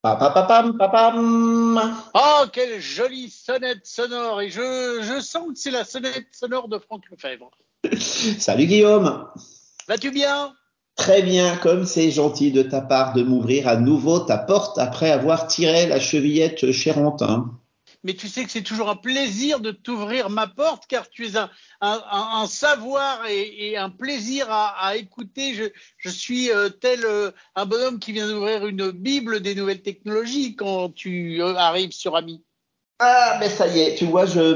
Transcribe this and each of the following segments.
Papapam, papam. Oh, quelle jolie sonnette sonore Et je, je sens que c'est la sonnette sonore de Franck Lefebvre. Salut Guillaume. Vas-tu bien? Très bien, comme c'est gentil de ta part de m'ouvrir à nouveau ta porte après avoir tiré la chevillette chérante. Mais tu sais que c'est toujours un plaisir de t'ouvrir ma porte car tu es un, savoir et, un plaisir à, écouter. Je, suis euh, tel euh, un bonhomme qui vient d'ouvrir une Bible des nouvelles technologies quand tu euh, arrives sur Ami. Ah, mais ça y est, tu vois, je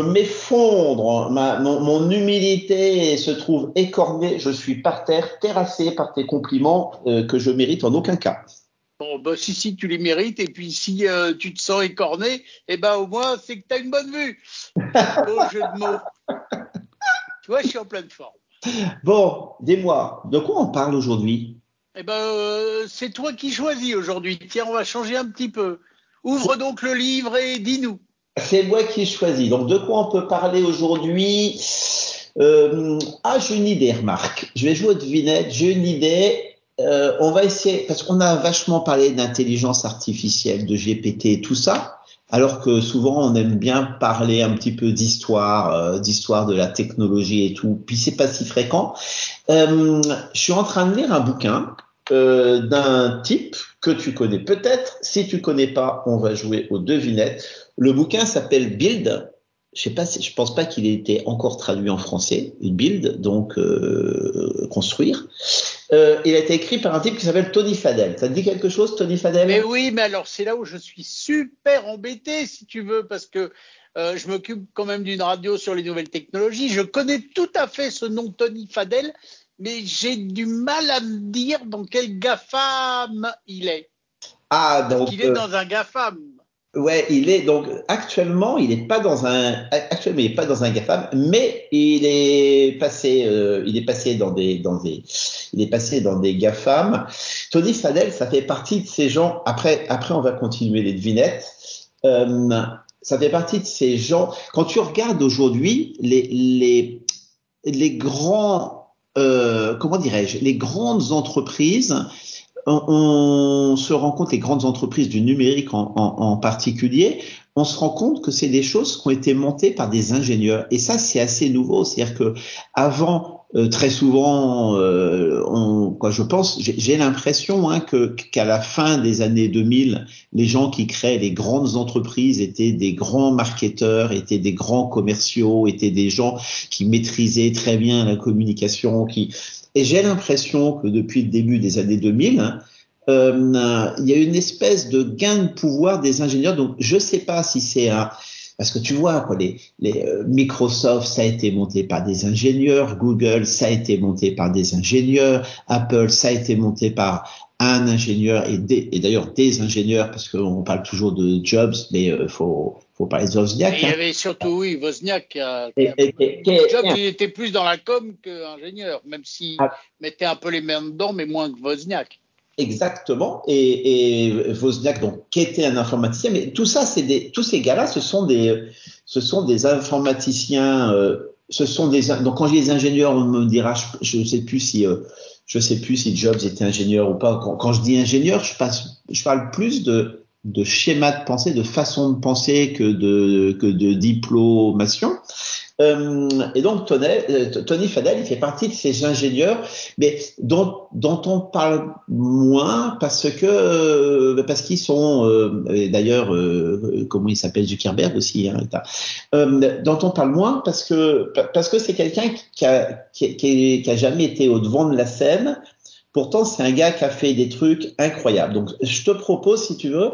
m'effondre, mon, humilité se trouve écornée. Je suis par terre, terrassé par tes compliments que je mérite en aucun cas. Bon, bah, si, si, tu les mérites. Et puis, si euh, tu te sens écorné, eh ben, au moins, c'est que tu as une bonne vue. Beau jeu de mots. tu vois, je suis en pleine forme. Bon, dis-moi, de quoi on parle aujourd'hui? Eh ben, euh, c'est toi qui choisis aujourd'hui. Tiens, on va changer un petit peu. Ouvre donc le livre et dis-nous. C'est moi qui choisis. Donc, de quoi on peut parler aujourd'hui? Euh, Ah, j'ai une idée, remarque. Je vais jouer aux devinettes. J'ai une idée. Euh, on va essayer, parce qu'on a vachement parlé d'intelligence artificielle, de GPT et tout ça, alors que souvent on aime bien parler un petit peu d'histoire, euh, d'histoire de la technologie et tout, puis c'est pas si fréquent. Euh, je suis en train de lire un bouquin euh, d'un type que tu connais peut-être. Si tu connais pas, on va jouer aux devinettes. Le bouquin s'appelle Build. Je sais pas si, je pense pas qu'il ait été encore traduit en français. Build, donc euh, construire. Euh, il a été écrit par un type qui s'appelle Tony Fadel. Ça te dit quelque chose, Tony Fadel? Mais oui, mais alors c'est là où je suis super embêté, si tu veux, parce que euh, je m'occupe quand même d'une radio sur les nouvelles technologies. Je connais tout à fait ce nom Tony Fadel, mais j'ai du mal à me dire dans quel GAFAM il est. Ah, donc. il est dans un GAFAM. Ouais, il est donc actuellement, il n'est pas dans un actuellement il est pas dans un GAFAM, mais il est passé, euh, il est passé dans des dans des, il est passé dans des GAFAM. Tony Fadel, ça fait partie de ces gens. Après, après, on va continuer les devinettes. Euh, ça fait partie de ces gens. Quand tu regardes aujourd'hui les les les grands, euh, comment dirais-je, les grandes entreprises on, on, se rend compte, les grandes entreprises du numérique en, en, en particulier, on se rend compte que c'est des choses qui ont été montées par des ingénieurs. Et ça, c'est assez nouveau. C'est-à-dire que avant, euh, très souvent, euh, on, quoi, je pense, j'ai l'impression hein, que qu'à la fin des années 2000, les gens qui créent les grandes entreprises étaient des grands marketeurs, étaient des grands commerciaux, étaient des gens qui maîtrisaient très bien la communication, qui et j'ai l'impression que depuis le début des années 2000, hein, euh, il y a une espèce de gain de pouvoir des ingénieurs. Donc, je ne sais pas si c'est un... Parce que tu vois, quoi, les, les euh, Microsoft, ça a été monté par des ingénieurs, Google, ça a été monté par des ingénieurs, Apple, ça a été monté par un ingénieur et, d'ailleurs des ingénieurs, parce qu'on parle toujours de Jobs, mais il faut, faut parler de Wozniak. Il y avait surtout, oui, Wozniak. Qui a, qui a, et, et, Jobs, il était plus dans la com qu'ingénieur, même s'il ah. mettait un peu les mains dedans, mais moins que Wozniak. Exactement. Et, et Wozniak, donc, qui était un informaticien, mais tout ça, c'est des, tous ces gars-là, ce sont des, ce sont des informaticiens. Euh, ce sont des, donc quand j'ai les ingénieurs, on me dira, je ne sais plus si, euh, je sais plus si Jobs était ingénieur ou pas. Quand, quand je dis ingénieur, je, passe, je parle plus de, de schéma de pensée, de façon de penser que de, que de diplomation. Euh, et donc Tony, Tony Fadel, il fait partie de ces ingénieurs, mais dont, dont on parle moins parce que parce qu'ils sont euh, d'ailleurs euh, comment il s'appelle Zuckerberg aussi, hein, euh, dont on parle moins parce que parce que c'est quelqu'un qui a, qui, qui a jamais été au devant de la scène. Pourtant, c'est un gars qui a fait des trucs incroyables. Donc, je te propose, si tu veux,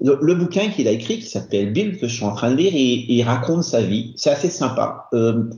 le, bouquin qu'il a écrit, qui s'appelle Bill, que je suis en train de lire, il, il raconte sa vie. C'est assez sympa. Euh,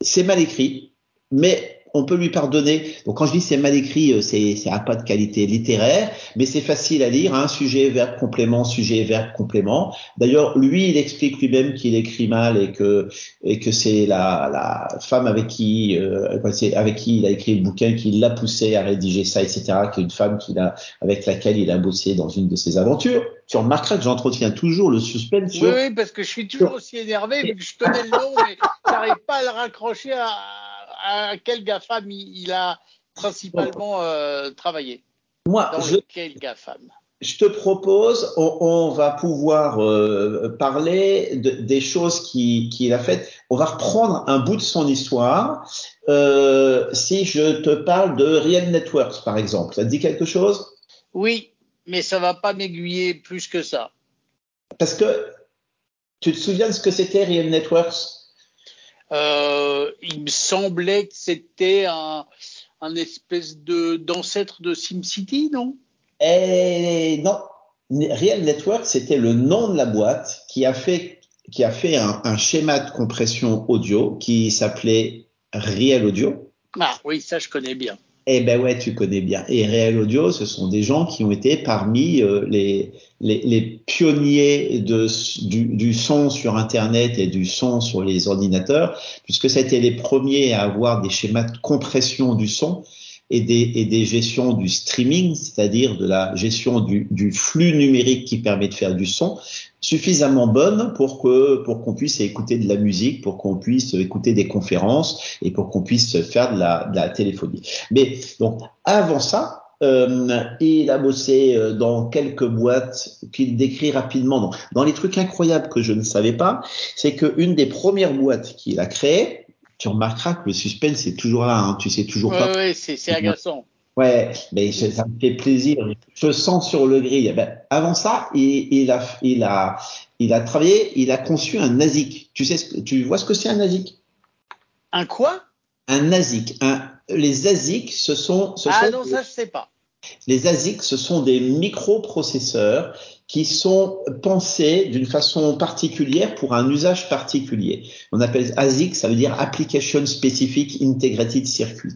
c'est mal écrit, mais on peut lui pardonner. Donc quand je dis c'est mal écrit, c'est c'est à pas de qualité littéraire, mais c'est facile à lire. Hein, sujet verbe complément, sujet verbe complément. D'ailleurs, lui, il explique lui-même qu'il écrit mal et que et que c'est la la femme avec qui euh, avec qui il a écrit le bouquin qui l'a poussé à rédiger ça, etc. Qui est une femme qu'il a avec laquelle il a bossé dans une de ses aventures. Tu remarqueras que j'entretiens toujours le suspense. Oui, oui, parce que je suis toujours aussi énervé vu que je connais le nom, mais j'arrive pas à le raccrocher à à quel GAFAM il, il a principalement euh, travaillé Moi, Dans je, quel GAFAM? Je te propose, on, on va pouvoir euh, parler de, des choses qu'il qui a faites. On va reprendre un bout de son histoire. Euh, si je te parle de Real Networks, par exemple, ça te dit quelque chose? Oui, mais ça va pas m'aiguiller plus que ça. Parce que tu te souviens de ce que c'était Real Networks? Euh, Il me semblait que c'était un, un espèce de d'ancêtre de SimCity, non? Eh non. Real Networks, c'était le nom de la boîte qui a fait qui a fait un, un schéma de compression audio qui s'appelait Real Audio. Ah oui, ça je connais bien. Eh ben ouais, tu connais bien. Et Real Audio, ce sont des gens qui ont été parmi euh, les, pionniers du, son sur Internet et du son sur les ordinateurs, puisque été les premiers à avoir des schémas de compression du son et des, et gestions du streaming, c'est-à-dire de la gestion du, flux numérique qui permet de faire du son, suffisamment bonne pour que pour qu'on puisse écouter de la musique, pour qu'on puisse écouter des conférences et pour qu'on puisse faire de la, de la téléphonie. Mais donc avant ça, euh, il a bossé euh, dans quelques boîtes qu'il décrit rapidement. Donc, dans les trucs incroyables que je ne savais pas, c'est qu'une des premières boîtes qu'il a créées, tu remarqueras que le suspense est toujours là. Hein. Tu sais toujours ouais, pas. Oui, c'est agaçant. Ouais, mais ça me fait plaisir. Je sens sur le grill. Ben, avant ça, il, il, a, il a, il a travaillé, il a conçu un ASIC. Tu sais, ce tu vois ce que c'est un ASIC Un quoi? Un ASIC. Un, les ASIC, ce sont. Ce ah sont non, ça je sais pas. Les ASIC, ce sont des microprocesseurs qui sont pensés d'une façon particulière pour un usage particulier. On appelle ASIC, ça veut dire Application Specific Integrated Circuit.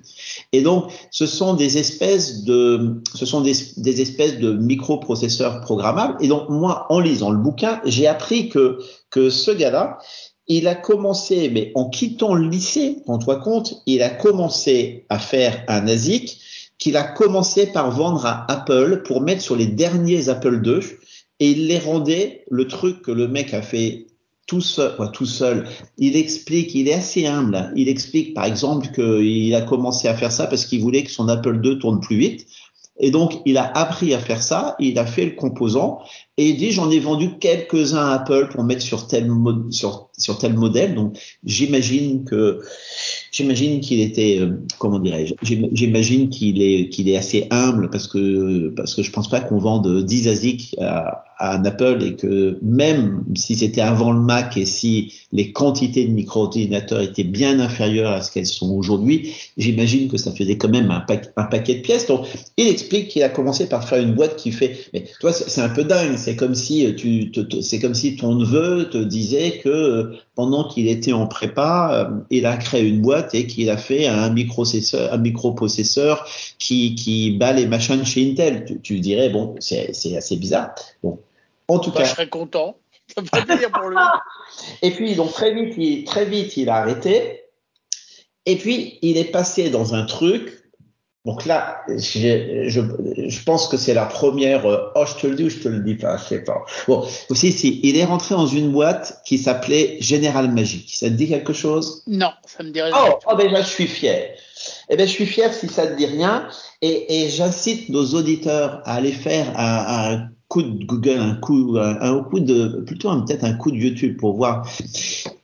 Et donc, ce sont des espèces de, ce sont des, des espèces de microprocesseurs programmables. Et donc, moi, en lisant le bouquin, j'ai appris que, que ce gars-là, il a commencé, mais en quittant le lycée, rends-toi compte, il a commencé à faire un ASIC qu'il a commencé par vendre à Apple pour mettre sur les derniers Apple II et il les rendait le truc que le mec a fait tout seul, quoi, tout seul. Il explique, il est assez humble. Il explique par exemple qu'il a commencé à faire ça parce qu'il voulait que son Apple II tourne plus vite. Et donc, il a appris à faire ça, il a fait le composant, et il dit, j'en ai vendu quelques-uns à Apple pour mettre sur tel, sur tel modèle. Donc, j'imagine que, j'imagine qu'il était, euh, comment dirais-je, j'imagine qu'il est, qu'il est assez humble parce que, parce que je pense pas qu'on vende 10 ASIC à, à un Apple et que même si c'était avant le Mac et si les quantités de micro-ordinateurs étaient bien inférieures à ce qu'elles sont aujourd'hui, j'imagine que ça faisait quand même un, pa un, paquet de pièces. Donc, il explique qu'il a commencé par faire une boîte qui fait, mais toi, c'est un peu dingue. C'est comme si tu, c'est comme si ton neveu te disait que pendant qu'il était en prépa, il a créé une boîte et qu'il a fait un microprocesseur, un qui, qui bat les machines chez Intel. Tu, dirais, bon, c'est assez bizarre. En tout bah, cas. Je serais content. Ça me plaisir pour lui. Et puis, donc, très vite, il, très vite, il a arrêté. Et puis, il est passé dans un truc. Donc là, je, je, je pense que c'est la première. Oh, je te le dis ou je te le dis pas, je sais pas. Bon, aussi, si, il est rentré dans une boîte qui s'appelait Général Magique. Ça te dit quelque chose? Non, ça me dit rien. Oh, oh ben là, je suis fier. Eh ben, je suis fier si ça te dit rien. Et, et j'incite nos auditeurs à aller faire un, un coup de Google, un coup, un, un coup de, plutôt peut-être un coup de YouTube pour voir.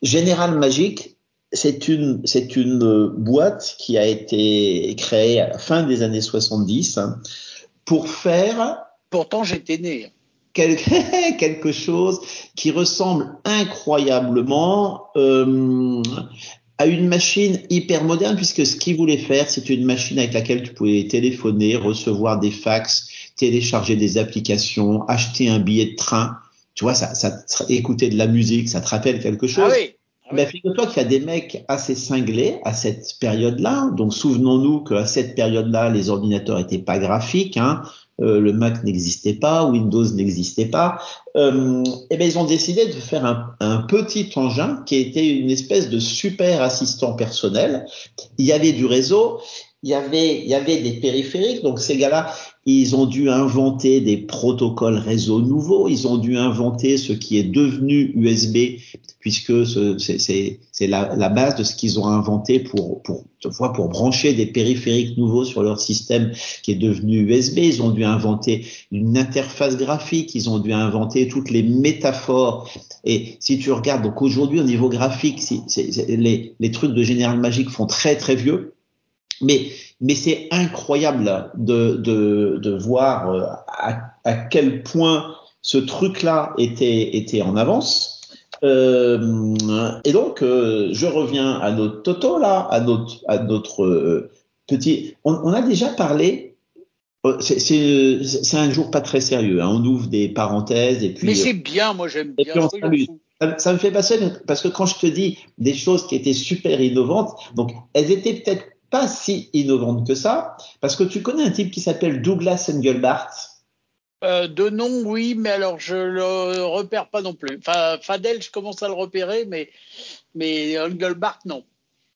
Général Magique, c'est une, c'est une boîte qui a été créée à la fin des années 70 hein, pour faire. Pourtant, j'étais né. Quelque, quelque chose qui ressemble incroyablement euh, à une machine hyper moderne puisque ce qu'il voulait faire, c'est une machine avec laquelle tu pouvais téléphoner, recevoir des fax, télécharger des applications, acheter un billet de train. Tu vois, ça, ça, écouter de la musique, ça te rappelle quelque chose. Ah oui. Ah oui. Ben, figure-toi qu'il y a des mecs assez cinglés à cette période-là. Donc, souvenons-nous qu'à cette période-là, les ordinateurs étaient pas graphiques. Hein. Euh, le Mac n'existait pas, Windows n'existait pas. Euh, et ben ils ont décidé de faire un, un, petit engin qui était une espèce de super assistant personnel. Il y avait du réseau il y avait, il y avait des périphériques. Donc ces gars-là, ils ont dû inventer des protocoles réseau nouveaux. Ils ont dû inventer ce qui est devenu USB, puisque c'est la, la, base de ce qu'ils ont inventé pour, pour, pour brancher des périphériques nouveaux sur leur système qui est devenu USB. Ils ont dû inventer une interface graphique. Ils ont dû inventer toutes les métaphores. Et si tu regardes, donc aujourd'hui au niveau graphique, les, les trucs de Général Magique font très très vieux. Mais, mais c'est incroyable de, de, de voir euh, à, à, quel point ce truc-là était, était en avance. Euh, et donc, euh, je reviens à notre Toto là, à notre, à notre euh, petit. On, on, a déjà parlé. Euh, c'est un jour pas très sérieux. Hein, on ouvre des parenthèses et puis. Mais c'est bien, moi j'aime bien. Ça, ça, me fait passer parce que quand je te dis des choses qui étaient super innovantes, donc elles étaient peut-être pas si innovante que ça, parce que tu connais un type qui s'appelle Douglas Engelbart. Euh, de nom, oui, mais alors je le repère pas non plus. Enfin, Fadel, je commence à le repérer, mais, mais Engelbart, non.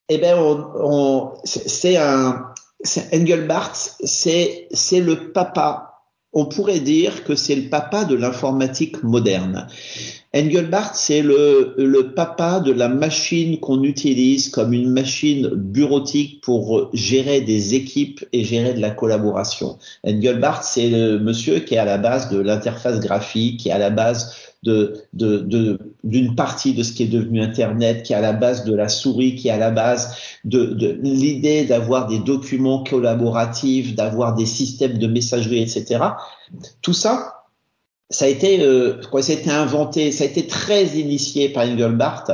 Eh bien, on, on, c'est un. Engelbart, c'est le papa. On pourrait dire que c'est le papa de l'informatique moderne. Engelbart, c'est le, papa de la machine qu'on utilise comme une machine bureautique pour gérer des équipes et gérer de la collaboration. Engelbart, c'est le monsieur qui est à la base de l'interface graphique, qui est à la base de, de, de, d'une partie de ce qui est devenu Internet, qui est à la base de la souris, qui est à la base de, de l'idée d'avoir des documents collaboratifs, d'avoir des systèmes de messagerie, etc. Tout ça, ça a été, euh, quoi, ça a été inventé, ça a été très initié par Engelbart,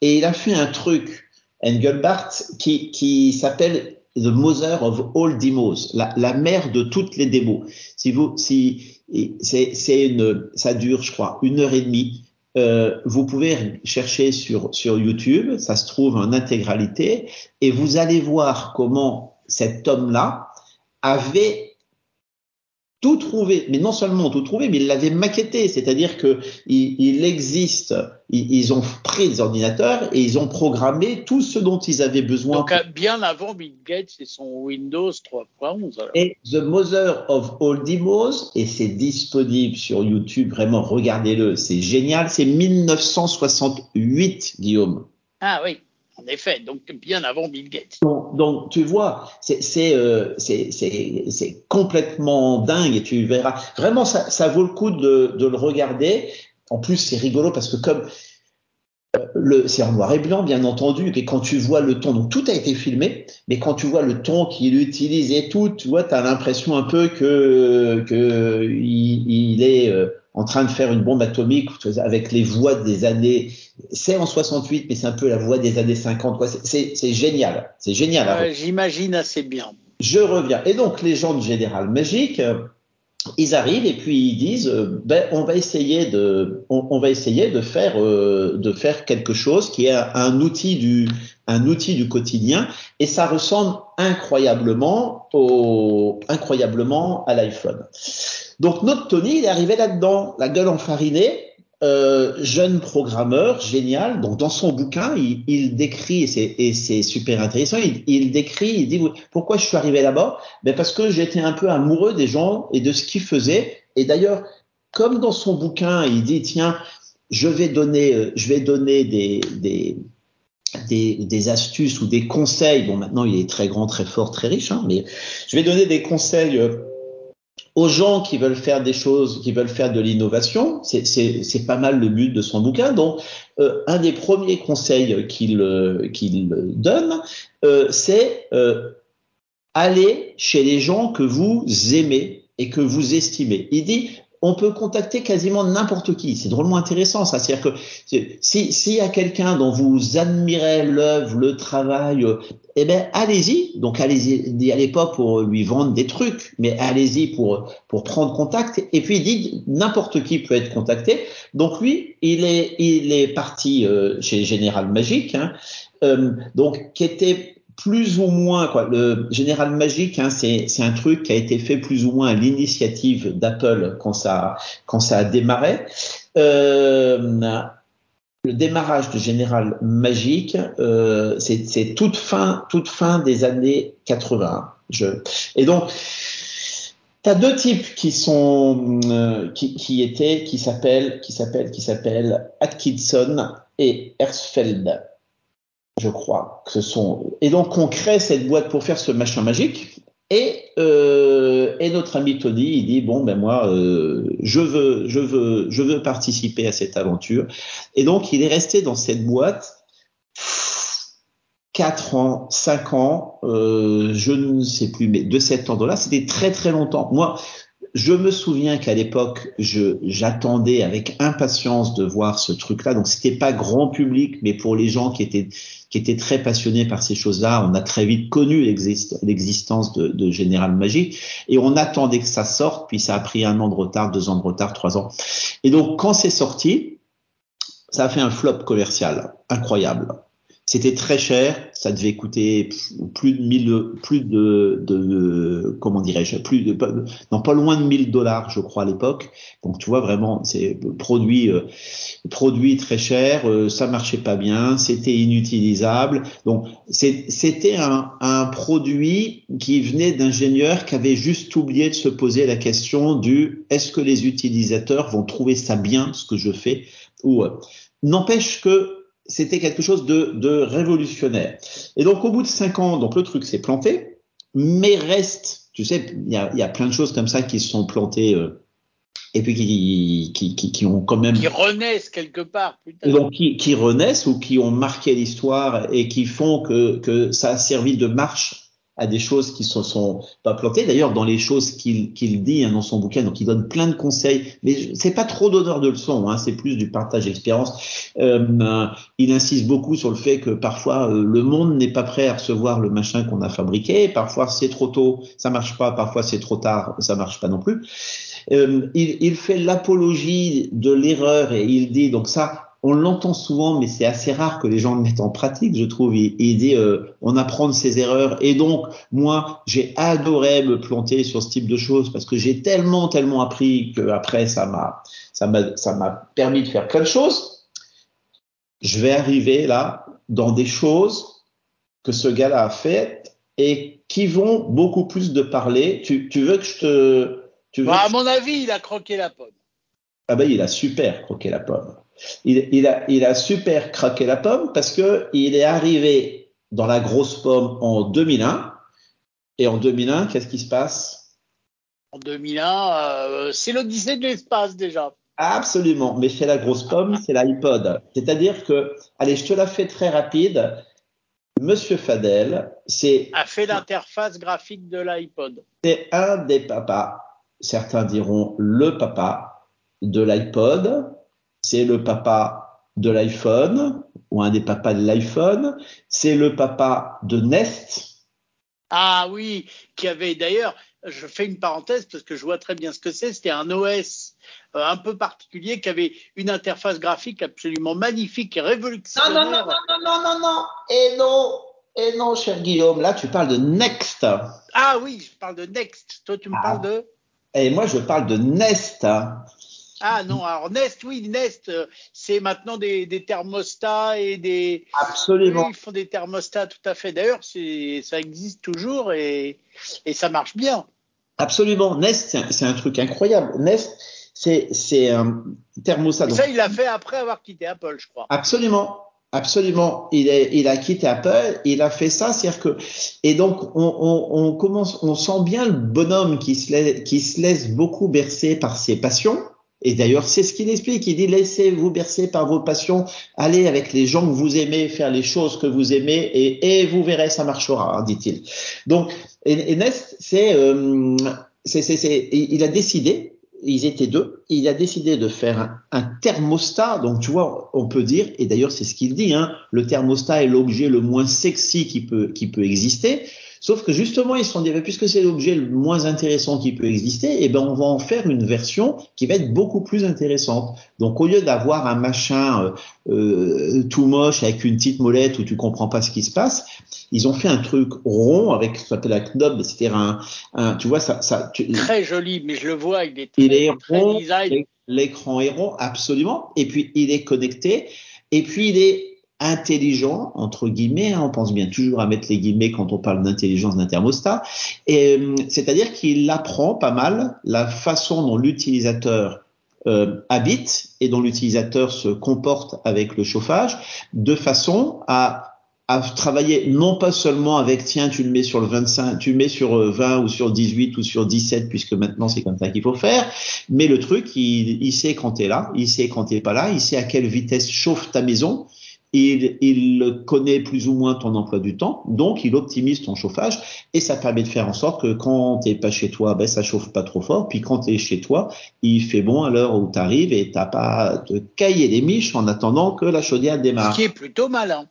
et il a fait un truc, Engelbart, qui, qui s'appelle The Mother of All Demos, la, la mère de toutes les démos. Si vous, si c'est une, ça dure, je crois, une heure et demie. Euh, vous pouvez chercher sur sur YouTube, ça se trouve en intégralité, et vous allez voir comment cet homme-là avait tout trouvé, mais non seulement tout trouvé, mais ils l'avaient maquetté, c'est-à-dire que il, il existe, ils, ils, ont pris des ordinateurs et ils ont programmé tout ce dont ils avaient besoin. Donc bien avant Bill Gates et son Windows 3.11. Et The Mother of All Demos, et c'est disponible sur YouTube, vraiment regardez-le, c'est génial, c'est 1968, Guillaume. Ah oui. En donc bien avant Bill Gates. Donc, tu vois, c'est euh, complètement dingue et tu verras. Vraiment, ça, ça vaut le coup de, de le regarder. En plus, c'est rigolo parce que comme euh, c'est en noir et blanc, bien entendu, et quand tu vois le ton, donc tout a été filmé, mais quand tu vois le ton qu'il utilise et tout, tu vois, tu as l'impression un peu que, que il, il est euh, en train de faire une bombe atomique avec les voix des années. C'est en 68, mais c'est un peu la voix des années 50. C'est génial. C'est génial. Euh, J'imagine assez bien. Je reviens. Et donc, les gens de Général Magique, euh, ils arrivent et puis ils disent, euh, ben, on va essayer de, on, on va essayer de faire, euh, de faire quelque chose qui est un, un, outil du, un outil du quotidien. Et ça ressemble incroyablement au, incroyablement à l'iPhone. Donc notre Tony, il est arrivé là-dedans, la gueule enfarinée, euh, jeune programmeur, génial. Donc dans son bouquin, il, il décrit, et c'est super intéressant, il, il, décrit, il dit pourquoi je suis arrivé là-bas? Ben parce que j'étais un peu amoureux des gens et de ce qu'ils faisaient. Et d'ailleurs, comme dans son bouquin, il dit tiens, je vais donner, euh, je vais donner des, des des, des, astuces ou des conseils. Bon, maintenant, il est très grand, très fort, très riche, hein, mais je vais donner des conseils euh, aux gens qui veulent faire des choses, qui veulent faire de l'innovation. C'est pas mal le but de son bouquin. Donc, euh, un des premiers conseils qu'il qu'il donne, euh, c'est euh, aller chez les gens que vous aimez et que vous estimez. Il dit on peut contacter quasiment n'importe qui. C'est drôlement intéressant, ça. C'est-à-dire que s'il si y a quelqu'un dont vous admirez l'œuvre, le travail, eh ben allez-y. Donc allez-y, allez pas pour lui vendre des trucs, mais allez-y pour pour prendre contact. Et puis dit n'importe qui peut être contacté. Donc lui, il est il est parti euh, chez Général Magique, hein, euh, donc qui était plus ou moins, quoi, le Général Magique, hein, c'est, un truc qui a été fait plus ou moins à l'initiative d'Apple quand ça, quand ça a démarré. Euh, le démarrage de Général Magique, euh, c'est, c'est toute fin, toute fin des années 80. Je... Et donc, tu as deux types qui sont euh, qui, qui étaient qui s'appellent qui s'appellent qui s'appellent Atkinson et Hersfeld je crois que ce sont et donc on crée cette boîte pour faire ce machin magique et euh, et notre ami Tony il dit bon ben moi euh, je veux je veux je veux participer à cette aventure et donc il est resté dans cette boîte 4 ans, 5 ans, euh, je ne sais plus, mais de cet ordre-là, c'était très très longtemps. Moi, je me souviens qu'à l'époque, j'attendais avec impatience de voir ce truc-là. Donc c'était pas grand public, mais pour les gens qui étaient très passionnés par ces choses-là, on a très vite connu l'existence de, de Général et on attendait que ça sorte. Puis ça a pris un an de retard, deux ans de retard, trois ans. Et donc quand c'est sorti, ça a fait un flop commercial incroyable. C'était très cher, ça devait coûter plus de 1000, plus de, de comment dirais-je, plus de, non pas loin de 1000 dollars, je crois à l'époque. Donc tu vois vraiment, c'est produit, euh, produit très cher, euh, ça marchait pas bien, c'était inutilisable. Donc c'était un, un produit qui venait d'ingénieurs qui avaient juste oublié de se poser la question du est-ce que les utilisateurs vont trouver ça bien ce que je fais ou euh, n'empêche que c'était quelque chose de, de, révolutionnaire. Et donc au bout de cinq ans, donc le truc s'est planté, mais reste, tu sais, il y a, y a, plein de choses comme ça qui se sont plantées euh, et puis qui, qui, qui, qui, ont quand même qui renaissent quelque part. Putain. Donc qui, qui renaissent ou qui ont marqué l'histoire et qui font que, que ça a servi de marche à des choses qui se sont pas plantées. D'ailleurs, dans les choses qu'il dit hein, dans son bouquin, donc il donne plein de conseils, mais c'est pas trop d'honneur de leçons, hein, c'est plus du partage d'expérience. Euh, il insiste beaucoup sur le fait que parfois euh, le monde n'est pas prêt à recevoir le machin qu'on a fabriqué, parfois c'est trop tôt, ça marche pas, parfois c'est trop tard, ça marche pas non plus. Euh, il, il fait l'apologie de l'erreur et il dit donc ça on l'entend souvent, mais c'est assez rare que les gens le mettent en pratique, je trouve. Il, il dit, euh, on apprend de ses erreurs. Et donc, moi, j'ai adoré me planter sur ce type de choses parce que j'ai tellement, tellement appris que après, ça m'a, ça m'a, ça m'a permis de faire plein de choses. Je vais arriver là dans des choses que ce gars-là a faites et qui vont beaucoup plus de parler. Tu, tu veux que je te, tu veux bah, à mon avis, il a croqué la pomme. Ah ben, il a super croqué la pomme. Il, il, a, il a super craqué la pomme parce que il est arrivé dans la grosse pomme en 2001. Et en 2001, qu'est-ce qui se passe? En 2001, euh, c'est l'Odyssée de l'espace déjà. Absolument, mais c'est la grosse pomme, c'est l'iPod. C'est-à-dire que, allez, je te la fais très rapide. Monsieur Fadel, c'est a fait l'interface graphique de l'iPod. C'est un des papas, certains diront le papa de l'iPod, c'est le papa de l'iPhone ou un des papas de l'iPhone, c'est le papa de Nest. Ah oui, qui avait d'ailleurs, je fais une parenthèse parce que je vois très bien ce que c'est, c'était un OS euh, un peu particulier qui avait une interface graphique absolument magnifique et révolutionnaire. Non, non, non, non, non, non, non, et non, et non, cher Guillaume, là tu parles de Next. Ah oui, je parle de Next. Toi, tu me ah. parles de Et moi, je parle de Nest. Ah non, alors Nest, oui, Nest, euh, c'est maintenant des, des, thermostats et des. Absolument. Oui, ils font des thermostats tout à fait. D'ailleurs, ça existe toujours et, et ça marche bien. Absolument. Nest, c'est un, un, truc incroyable. Nest, c'est un thermostat. Et ça, il l'a fait après avoir quitté Apple, je crois. Absolument. Absolument, il, est, il a quitté Apple, il a fait ça, c'est-à-dire que et donc on, on, on, commence, on sent bien le bonhomme qui se laisse, qui se laisse beaucoup bercer par ses passions, et d'ailleurs, c'est ce qu'il explique. Il dit laissez-vous bercer par vos passions, allez avec les gens que vous aimez, faire les choses que vous aimez, et, vous verrez, ça marchera, hein, dit-il. Donc, et, Nest, c'est, euh, il a décidé, ils étaient deux, il a décidé de faire un, un, thermostat. Donc, tu vois, on peut dire, et d'ailleurs, c'est ce qu'il dit, hein, le thermostat est l'objet le moins sexy qui peut, qui peut exister. Sauf que justement, ils se sont dit, puisque c'est l'objet le moins intéressant qui peut exister, eh ben, on va en faire une version qui va être beaucoup plus intéressante. Donc, au lieu d'avoir un machin euh, euh, tout moche avec une petite molette où tu comprends pas ce qui se passe, ils ont fait un truc rond avec ce qu'on appelle la knob, c'est-à-dire un, un, tu vois, ça, ça tu... très joli, mais je le vois, il est très, il est rond, l'écran est rond, absolument, et puis il est connecté, et puis il est intelligent entre guillemets. Hein, on pense bien toujours à mettre les guillemets quand on parle d'intelligence d'un thermostat. Et euh, c'est-à-dire qu'il apprend pas mal la façon dont l'utilisateur euh, habite et dont l'utilisateur se comporte avec le chauffage, de façon à à travailler non pas seulement avec tiens tu le mets sur le 25 tu le mets sur 20 euh, ou sur 18 ou sur 17 puisque maintenant c'est comme ça qu'il faut faire mais le truc il, il sait quand tu es là il sait quand tu pas là il sait à quelle vitesse chauffe ta maison il, il connaît plus ou moins ton emploi du temps, donc il optimise ton chauffage et ça permet de faire en sorte que quand tu pas chez toi, ben ça chauffe pas trop fort, puis quand tu es chez toi, il fait bon à l'heure où tu arrives et t'as pas de cailler les miches en attendant que la chaudière démarre. Ce qui est plutôt malin.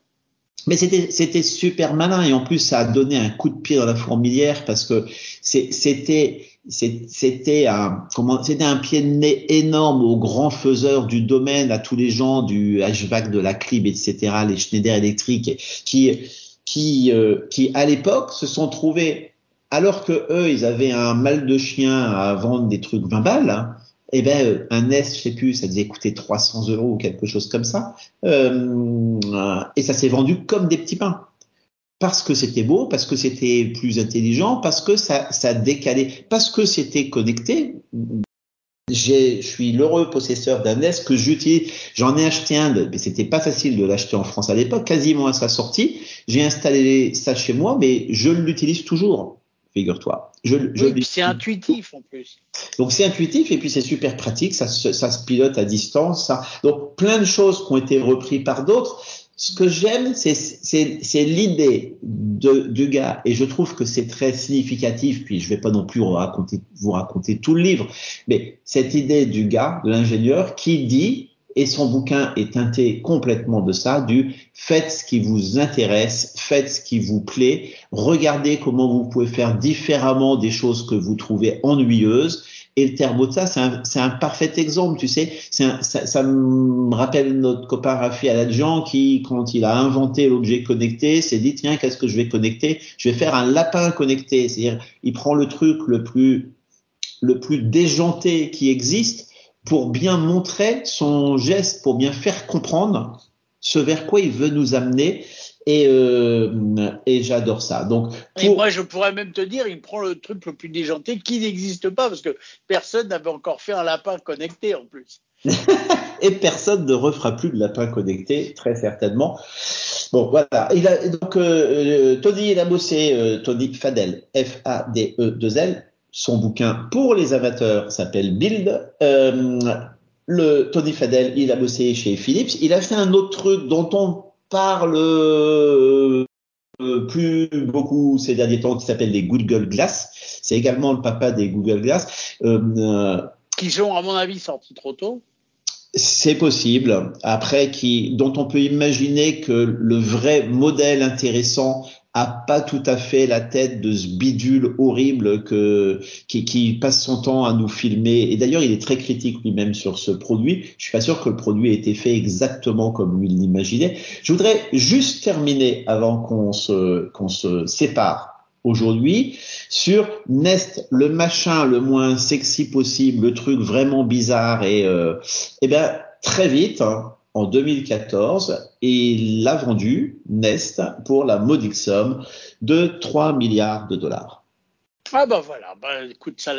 Mais c'était super malin et en plus ça a donné un coup de pied dans la fourmilière parce que c'était c'était un comment c'était un pied de nez énorme aux grands faiseurs du domaine, à tous les gens du HVAC, de la CLIB, etc., les Schneider électriques qui qui euh, qui à l'époque se sont trouvés alors que eux ils avaient un mal de chien à vendre des trucs 20 balles. Eh ben euh, un S, je sais plus, ça devait coûter 300 euros ou quelque chose comme ça, euh, et ça s'est vendu comme des petits pains parce que c'était beau, parce que c'était plus intelligent, parce que ça, ça décalait, parce que c'était connecté. Je suis l'heureux possesseur d'un NES que j'utilise. J'en ai acheté un, mais c'était pas facile de l'acheter en France à l'époque, quasiment à sa sortie. J'ai installé ça chez moi, mais je l'utilise toujours figure-toi. Je, oui, c'est intuitif en plus. Donc c'est intuitif et puis c'est super pratique, ça, ça se pilote à distance. Ça. Donc plein de choses qui ont été reprises par d'autres. Ce que j'aime, c'est l'idée du gars, et je trouve que c'est très significatif, puis je vais pas non plus raconter, vous raconter tout le livre, mais cette idée du gars, de l'ingénieur, qui dit, et son bouquin est teinté complètement de ça, du faites ce qui vous intéresse, faites ce qui vous plaît, regardez comment vous pouvez faire différemment des choses que vous trouvez ennuyeuses. Et le thermostat, c'est un, un, parfait exemple, tu sais. Un, ça, ça, me rappelle notre copain Rafi Aladjian qui, quand il a inventé l'objet connecté, s'est dit tiens, qu'est-ce que je vais connecter? Je vais faire un lapin connecté. C'est-à-dire, il prend le truc le plus le plus déjanté qui existe pour bien montrer son geste, pour bien faire comprendre ce vers quoi il veut nous amener. Et, euh, et j'adore ça. Donc, et moi, je pourrais même te dire, il prend le truc le plus déjanté qui n'existe pas parce que personne n'avait encore fait un lapin connecté en plus. et personne ne refera plus de lapin connecté, très certainement. Bon, voilà. Il a, donc, euh, Tony, il a bossé, euh, Tony Fadel, F-A-D-E-2-L, son bouquin pour les amateurs s'appelle Build. Euh, le Tony Fadel, il a bossé chez Philips. Il a fait un autre truc dont on parle euh, plus beaucoup ces derniers temps qui s'appelle les Google Glass. C'est également le papa des Google Glass. Euh, qui sont, à mon avis, sortis trop tôt. C'est possible. Après, qui, dont on peut imaginer que le vrai modèle intéressant a pas tout à fait la tête de ce bidule horrible que qui, qui passe son temps à nous filmer. Et d'ailleurs, il est très critique lui-même sur ce produit. Je suis pas sûr que le produit ait été fait exactement comme lui l'imaginait. Je voudrais juste terminer avant qu'on se qu'on se sépare aujourd'hui sur Nest, le machin le moins sexy possible, le truc vraiment bizarre et euh, eh ben très vite. Hein, en 2014 et il l'a vendu, Nest, pour la modique somme de 3 milliards de dollars. Ah ben voilà, bah, écoute, ça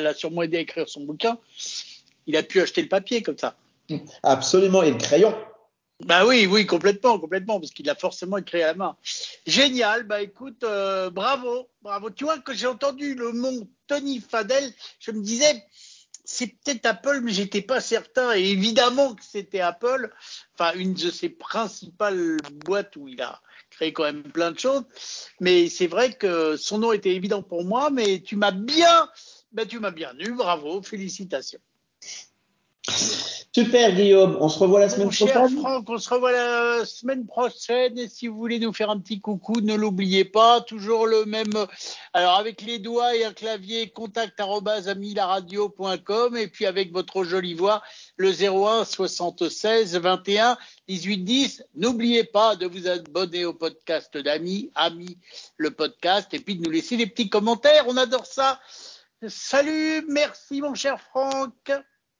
l'a sûrement aidé à écrire son bouquin. Il a pu acheter le papier comme ça. Absolument, et le crayon. Bah oui, oui, complètement, complètement, parce qu'il a forcément écrit à la main. Génial, bah écoute, euh, bravo, bravo. Tu vois, que j'ai entendu le nom Tony Fadel, je me disais, c'est peut-être Apple, mais j'étais pas certain. Et évidemment que c'était Apple, enfin une de ses principales boîtes où il a créé quand même plein de choses. Mais c'est vrai que son nom était évident pour moi. Mais tu m'as bien, ben tu m'as bien eu. Bravo, félicitations. Super Guillaume, on se revoit la semaine prochaine. Cher Franck, on se revoit la semaine prochaine. Et si vous voulez nous faire un petit coucou, ne l'oubliez pas. Toujours le même. Alors avec les doigts et un clavier, contact amilaradio.com et puis avec votre jolie voix, le 01 76 21 18 10. N'oubliez pas de vous abonner au podcast d'Ami, Ami le podcast, et puis de nous laisser des petits commentaires. On adore ça. Salut, merci mon cher Franck.